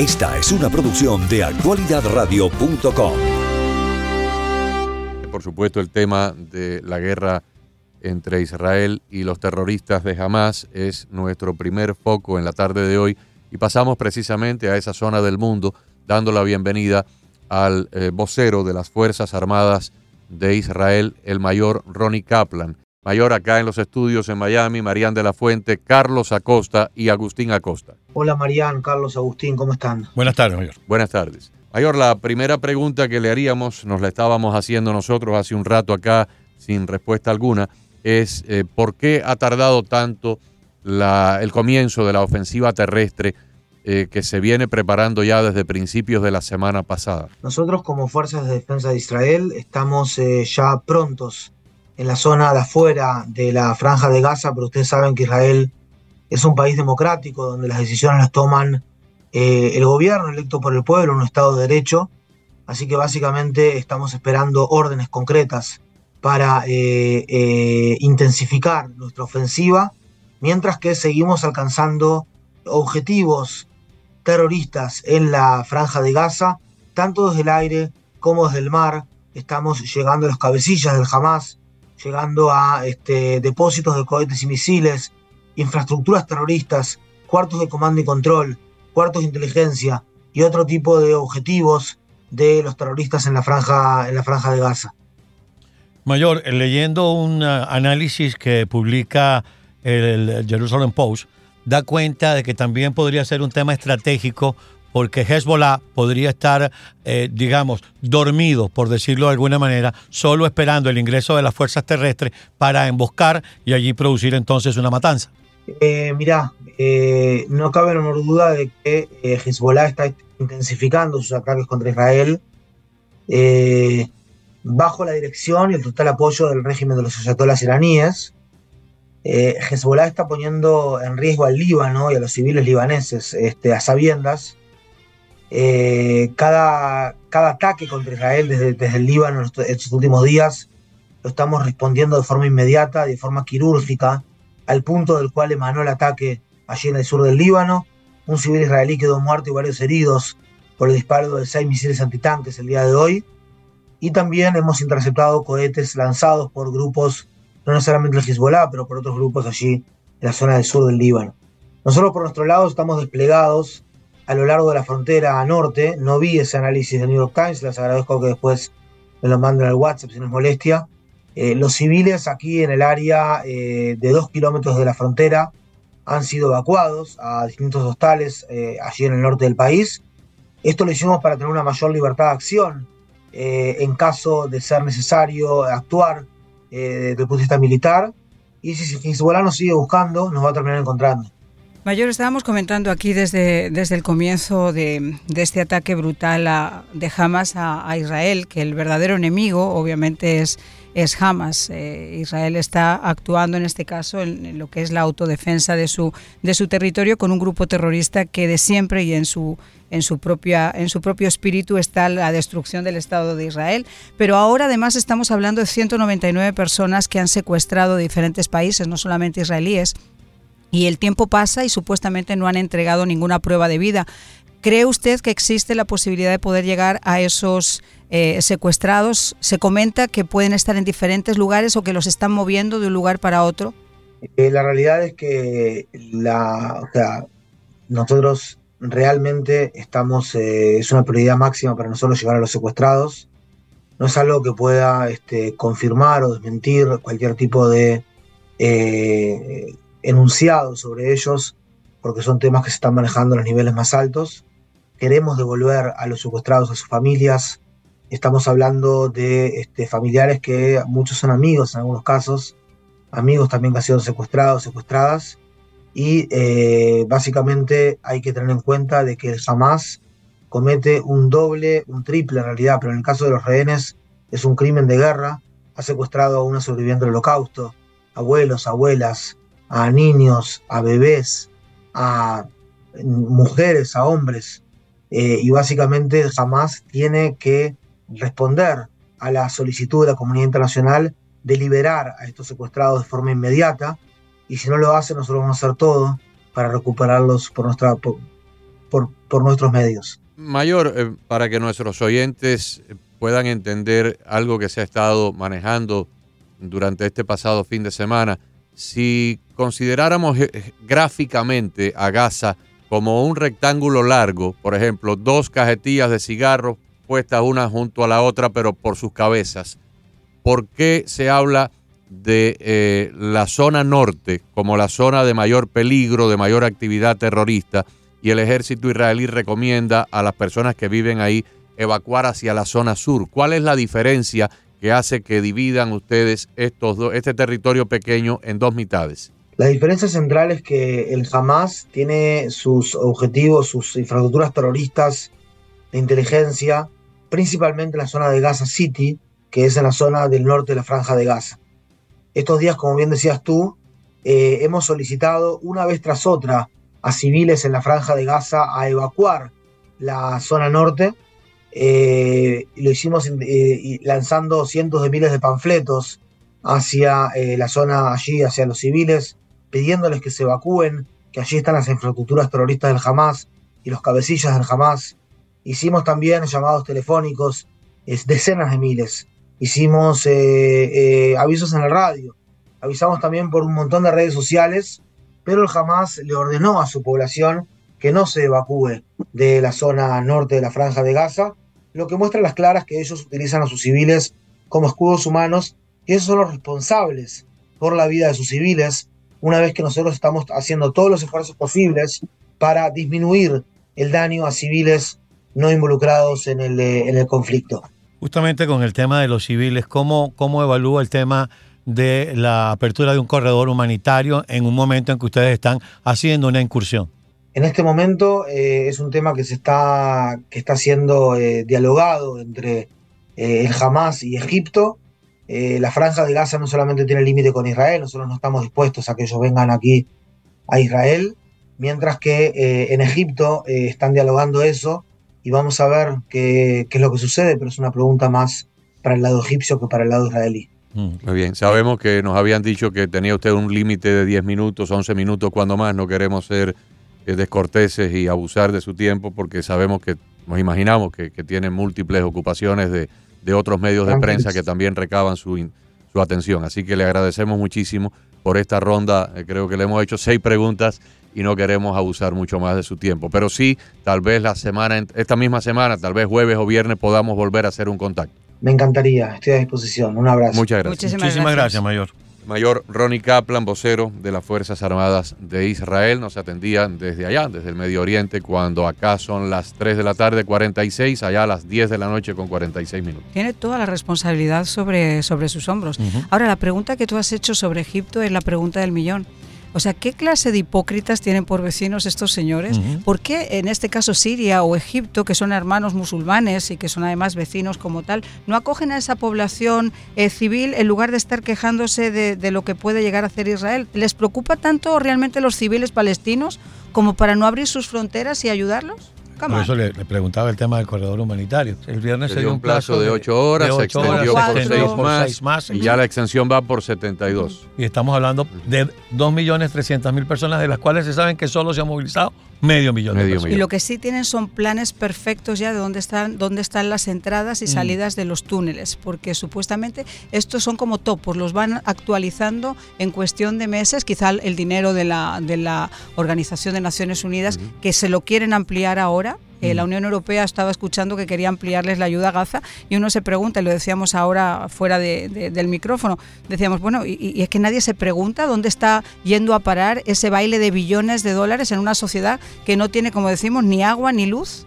Esta es una producción de actualidadradio.com. Por supuesto, el tema de la guerra entre Israel y los terroristas de Hamas es nuestro primer foco en la tarde de hoy y pasamos precisamente a esa zona del mundo dando la bienvenida al eh, vocero de las Fuerzas Armadas de Israel, el mayor Ronnie Kaplan. Mayor acá en los estudios en Miami, Marían de la Fuente, Carlos Acosta y Agustín Acosta. Hola Marían, Carlos, Agustín, ¿cómo están? Buenas tardes, Mayor. Buenas tardes. Mayor, la primera pregunta que le haríamos, nos la estábamos haciendo nosotros hace un rato acá sin respuesta alguna, es eh, por qué ha tardado tanto el comienzo de la ofensiva terrestre eh, que se viene preparando ya desde principios de la semana pasada. Nosotros como Fuerzas de Defensa de Israel estamos eh, ya prontos en la zona de afuera de la franja de Gaza, pero ustedes saben que Israel es un país democrático donde las decisiones las toman el gobierno electo por el pueblo, un Estado de Derecho. Así que básicamente estamos esperando órdenes concretas para eh, eh, intensificar nuestra ofensiva, mientras que seguimos alcanzando objetivos terroristas en la franja de Gaza, tanto desde el aire como desde el mar. Estamos llegando a los cabecillas del Hamas, llegando a este, depósitos de cohetes y misiles, infraestructuras terroristas, cuartos de comando y control, cuartos de inteligencia y otro tipo de objetivos de los terroristas en la franja, en la franja de Gaza. Mayor, leyendo un ah, análisis que publica el Jerusalem Post, da cuenta de que también podría ser un tema estratégico porque Hezbollah podría estar, eh, digamos, dormido, por decirlo de alguna manera, solo esperando el ingreso de las fuerzas terrestres para emboscar y allí producir entonces una matanza. Eh, mirá, eh, no cabe la menor duda de que Hezbollah está intensificando sus ataques contra Israel bajo la dirección y el total apoyo del régimen de los ayatolás iraníes. Eh, Hezbollah está poniendo en riesgo al Líbano y a los civiles libaneses este, a sabiendas. Eh, cada, cada ataque contra Israel desde, desde el Líbano en estos últimos días lo estamos respondiendo de forma inmediata, de forma quirúrgica, al punto del cual emanó el ataque allí en el sur del Líbano. Un civil israelí quedó muerto y varios heridos por el disparo de seis misiles antitanques el día de hoy y también hemos interceptado cohetes lanzados por grupos, no necesariamente el Hezbollah, pero por otros grupos allí en la zona del sur del Líbano. Nosotros por nuestro lado estamos desplegados a lo largo de la frontera norte. No vi ese análisis de New York Times, les agradezco que después me lo manden al WhatsApp si no es molestia. Eh, los civiles aquí en el área eh, de dos kilómetros de la frontera han sido evacuados a distintos hostales eh, allí en el norte del país. Esto lo hicimos para tener una mayor libertad de acción eh, en caso de ser necesario actuar eh, desde el punto de vista militar. Y si Hezbollah nos sigue buscando, nos va a terminar encontrando. Mayor, estábamos comentando aquí desde, desde el comienzo de, este ataque brutal de Hamas a, Israel, que el verdadero enemigo obviamente es, es Hamas. Eh, Israel está actuando en este caso en, lo que es la autodefensa de su, de su territorio con un grupo terrorista que de siempre y en su, en su, propia, en su propio espíritu está la destrucción del Estado de Israel. Pero ahora además estamos hablando de 199 personas que han secuestrado diferentes países, no solamente israelíes. Y el tiempo pasa y supuestamente no han entregado ninguna prueba de vida. ¿Cree usted que existe la posibilidad de poder llegar a esos eh, secuestrados? Se comenta que pueden estar en diferentes lugares o que los están moviendo de un lugar para otro. Eh, la realidad es que nosotros realmente estamos, eh, es una prioridad máxima para nosotros llegar a los secuestrados. No es algo que pueda este, confirmar o desmentir cualquier tipo de enunciado sobre ellos, porque son temas que se están manejando a los niveles más altos. Queremos devolver a los secuestrados a sus familias. Estamos hablando de este, familiares que muchos son amigos en algunos casos, amigos también que han sido secuestrados, secuestradas y eh, básicamente hay que tener en cuenta de que el Hamas comete un doble, un triple en realidad, pero en el caso de los rehenes es un crimen de guerra, ha secuestrado a una sobreviviente del holocausto, abuelos, abuelas, a niños, a bebés, a mujeres, a hombres, eh, y básicamente Hamas tiene que responder a la solicitud de la comunidad internacional de liberar a estos secuestrados de forma inmediata, y si no lo hace, nosotros vamos a hacer todo para recuperarlos por nuestros medios. Mayor, eh, para que nuestros oyentes puedan entender algo que se ha estado manejando durante este pasado fin de semana, si consideráramos eh, gráficamente a Gaza como un rectángulo largo, por ejemplo, dos cajetillas de cigarros puestas una junto a la otra, pero por sus cabezas, ¿por qué se habla de eh, la zona norte como la zona de mayor peligro, de mayor actividad terrorista, y el ejército israelí recomienda a las personas que viven ahí evacuar hacia la zona sur. ¿Cuál es la diferencia que hace que dividan ustedes estos este territorio pequeño en dos mitades? La diferencia central es que el Hamas tiene sus objetivos, sus infraestructuras terroristas de inteligencia, principalmente en la zona de Gaza City, que es en la zona del norte de la franja de Gaza. Estos días, como bien decías tú, eh, hemos solicitado una vez tras otra a civiles en la franja de Gaza a evacuar la zona norte. Eh, lo hicimos eh, lanzando cientos de miles de panfletos hacia la zona allí, hacia los civiles, pidiéndoles que se evacúen, que allí están las infraestructuras terroristas del Hamas y los cabecillas del Hamas. Hicimos también llamados telefónicos, decenas de miles hicimos eh, eh, avisos en la radio, avisamos también por un montón de redes sociales, pero el Hamas le ordenó a su población que no se evacúe de la zona norte de la franja de Gaza, lo que muestra las claras que ellos utilizan a sus civiles como escudos humanos y esos son los responsables por la vida de sus civiles, una vez que nosotros estamos haciendo todos los esfuerzos posibles para disminuir el daño a civiles no involucrados en el, eh, conflicto justamente con el tema de los civiles, ¿cómo, cómo evalúa el tema de la apertura de un corredor humanitario en un momento en que ustedes están haciendo una incursión? En este momento eh, es un tema que se está, que está siendo eh, dialogado entre eh, el Hamas y Egipto. la franja de Gaza no solamente tiene límite con Israel, nosotros no estamos dispuestos a que ellos vengan aquí a Israel, mientras que en Egipto están dialogando eso y vamos a ver qué, es lo que sucede, pero es una pregunta más para el lado egipcio que para el lado israelí. Mm. Muy bien, sabemos que nos habían dicho que tenía usted un límite de 10 minutos, 11 minutos, cuando más, no queremos ser eh, descorteses y abusar de su tiempo porque sabemos que, nos imaginamos que, que tienen múltiples ocupaciones de, de otros medios de prensa que también recaban su, su atención. Así que le agradecemos muchísimo por esta ronda. Eh, creo que le hemos hecho seis preguntas y no queremos abusar mucho más de su tiempo. Pero sí, tal vez la semana, esta misma semana, tal vez jueves o viernes podamos volver a hacer un contacto. Me encantaría, estoy a disposición. Un abrazo. Muchas gracias. Muchísimas, gracias. Mayor. Mayor Ronnie Kaplan, vocero de las Fuerzas Armadas de Israel, nos atendía desde allá, desde el Medio Oriente, cuando acá son las 3 de la tarde 46, allá a las 10 de la noche con 46 minutos. Tiene toda la responsabilidad sobre, sobre sus hombros. Ahora, la pregunta que tú has hecho sobre Egipto es la pregunta del millón. O sea, ¿qué clase de hipócritas tienen por vecinos estos señores? ¿Por qué en este caso Siria o Egipto, que son hermanos musulmanes y que son además vecinos como tal, no acogen a esa población eh, civil en lugar de estar quejándose de, de lo que puede llegar a hacer Israel? ¿Les preocupa tanto realmente los civiles palestinos como para no abrir sus fronteras y ayudarlos? Por eso le, preguntaba el tema del corredor humanitario. El viernes se dio un plazo, de 8 horas, se extendió por 6 más, y ya la extensión va por 72. Y estamos hablando de 2.300.000 personas, de las cuales se saben que solo se han movilizado medio millón de personas. Y lo que sí tienen son planes perfectos ya de dónde están, dónde están las entradas y mm. salidas de los túneles, porque supuestamente estos son como topos, los van actualizando en cuestión de meses, quizá el dinero de la, de la Organización de Naciones Unidas, que se lo quieren ampliar ahora eh, la Unión Europea estaba escuchando que quería ampliarles la ayuda a Gaza y uno se pregunta, y lo decíamos ahora fuera del micrófono, decíamos, bueno, y, es que nadie se pregunta dónde está yendo a parar ese baile de billones de dólares en una sociedad que no tiene, como decimos, ni agua ni luz.